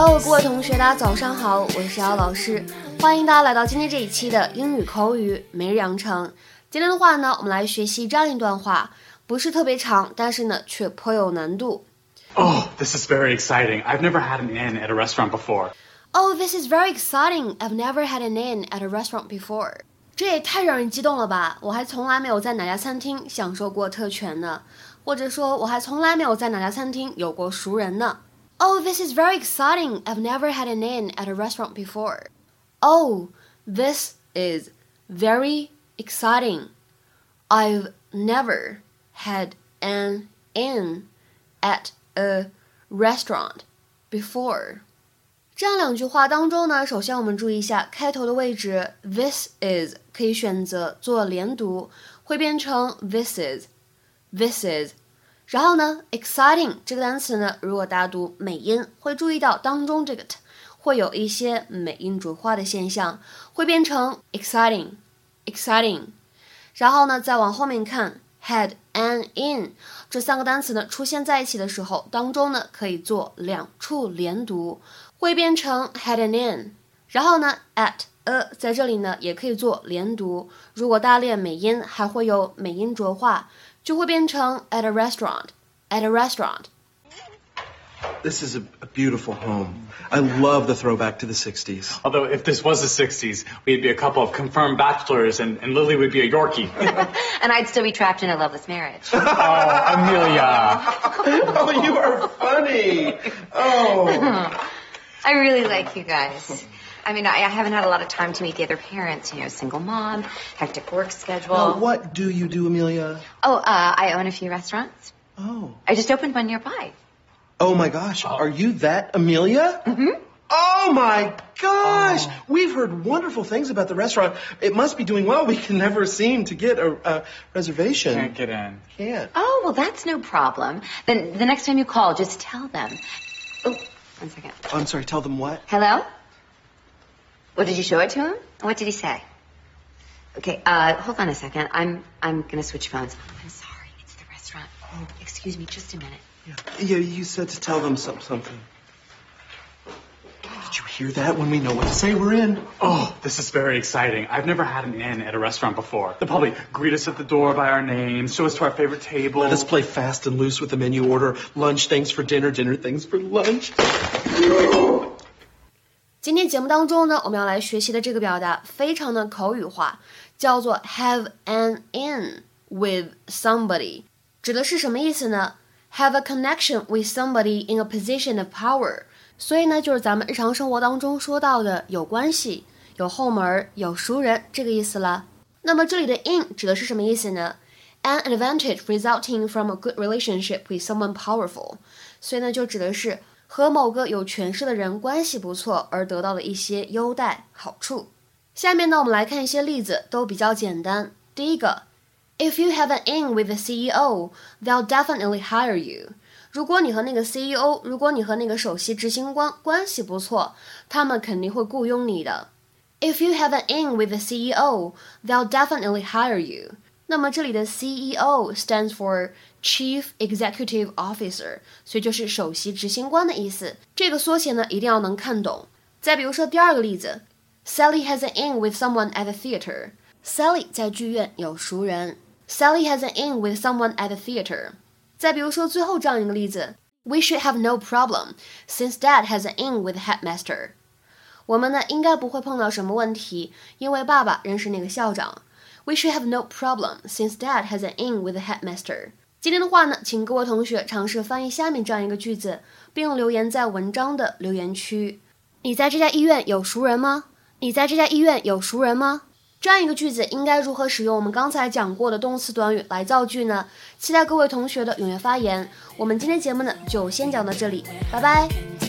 Hello，各位同学，大家早上好，我是姚老师，欢迎大家来到今天这一期的英语口语每日养成。今天的话呢，我们来学习这样一段话，不是特别长，但是呢却颇有难度。Oh, this is very exciting. I've never had an inn at a restaurant before. Oh, this is very exciting. I've never had an inn at a restaurant before. 这也太让人激动了吧！我还从来没有在哪家餐厅享受过特权呢，或者说我还从来没有在哪家餐厅有过熟人呢。Oh, this is very exciting. I've never had an in at a restaurant before. Oh, this is very exciting. I've never had an in at a restaurant before. 这样两句话当中呢，首先我们注意一下开头的位置，this is 可以选择做连读，会变成 this is，this is。然后呢，exciting 这个单词呢，如果大家读美音，会注意到当中这个 t 会有一些美音浊化的现象，会变成 exciting，exciting。然后呢，再往后面看，had an in 这三个单词呢出现在一起的时候，当中呢可以做两处连读，会变成 had an in。然后呢，at a 在这里呢也可以做连读，如果大家练美音，还会有美音浊化，就会变成 at a restaurant，at a restaurant。This is a, a, beautiful home. I love the throwback to the 60s. Although, if this was the 60s, we'd be a couple of confirmed bachelors, and, and Lily would be a Yorkie. and I'd still be trapped in a loveless marriage. oh, Amelia. oh, you are funny. Oh. I really like you guys. I mean, I, haven't had a lot of time to meet the other parents. You know, single mom, hectic work schedule. Well, what do you do, Amelia? Oh, uh, I own a few restaurants. Oh. I just opened one nearby. Oh my gosh, are you that Amelia? Mm-hmm. Oh my gosh, oh. we've heard wonderful things about the restaurant. It must be doing well. We can never seem to get a, a reservation. Can't get in. Can't. Oh well, that's no problem. Then the next time you call, just tell them. Oh, one second. I'm sorry. Tell them what? Hello. What did you show it to him? What did he say? Okay, uh, hold on a second. I'm I'm gonna switch phones. I'm sorry. It's the restaurant. Oh, excuse me, just a minute. Yeah, yeah you said to tell them some, something. Did you hear that? When we know what to say, we're in. Oh, this is very exciting. I've never had an in at a restaurant before. They'll probably greet us at the door by our names, show us to our favorite table. Let us play fast and loose with the menu order. Lunch things for dinner, dinner things for lunch. 今天节目当中呢，我们要来学习的这个表达非常的口语化，叫做 have an in with somebody，指的是什么意思呢？have a connection with somebody in a position of power，所以呢，就是咱们日常生活当中说到的有关系、有后门、有熟人这个意思了。那么这里的 in 指的是什么意思呢？An advantage resulting from a good relationship with someone powerful，所以呢，就指的是和某个有权势的人关系不错而得到的一些优待好处。下面呢，我们来看一些例子，都比较简单。第一个。If you have an in with the CEO, they'll definitely hire you. 如果你和那个 CEO，如果你和那个首席执行官关系不错，他们肯定会雇佣你的。If you have an in with the CEO, they'll definitely hire you. 那么这里的 CEO stands for Chief Executive Officer，所以就是首席执行官的意思。这个缩写呢，一定要能看懂。再比如说第二个例子，Sally has an in with someone at the theater. Sally 在剧院有熟人。Sally has an in with someone at the theater。再比如说最后这样一个例子，We should have no problem since Dad has an in with the headmaster。我们呢应该不会碰到什么问题，因为爸爸认识那个校长。 We should have no problem since Dad has an in with the headmaster。今天的话呢，请各位同学尝试翻译下面这样一个句子，并留言在文章的留言区。你在这家医院有熟人吗？你在这家医院有熟人吗？这样一个句子应该如何使用我们刚才讲过的动词短语来造句呢？期待各位同学的踊跃发言。我们今天节目呢就先讲到这里，拜拜。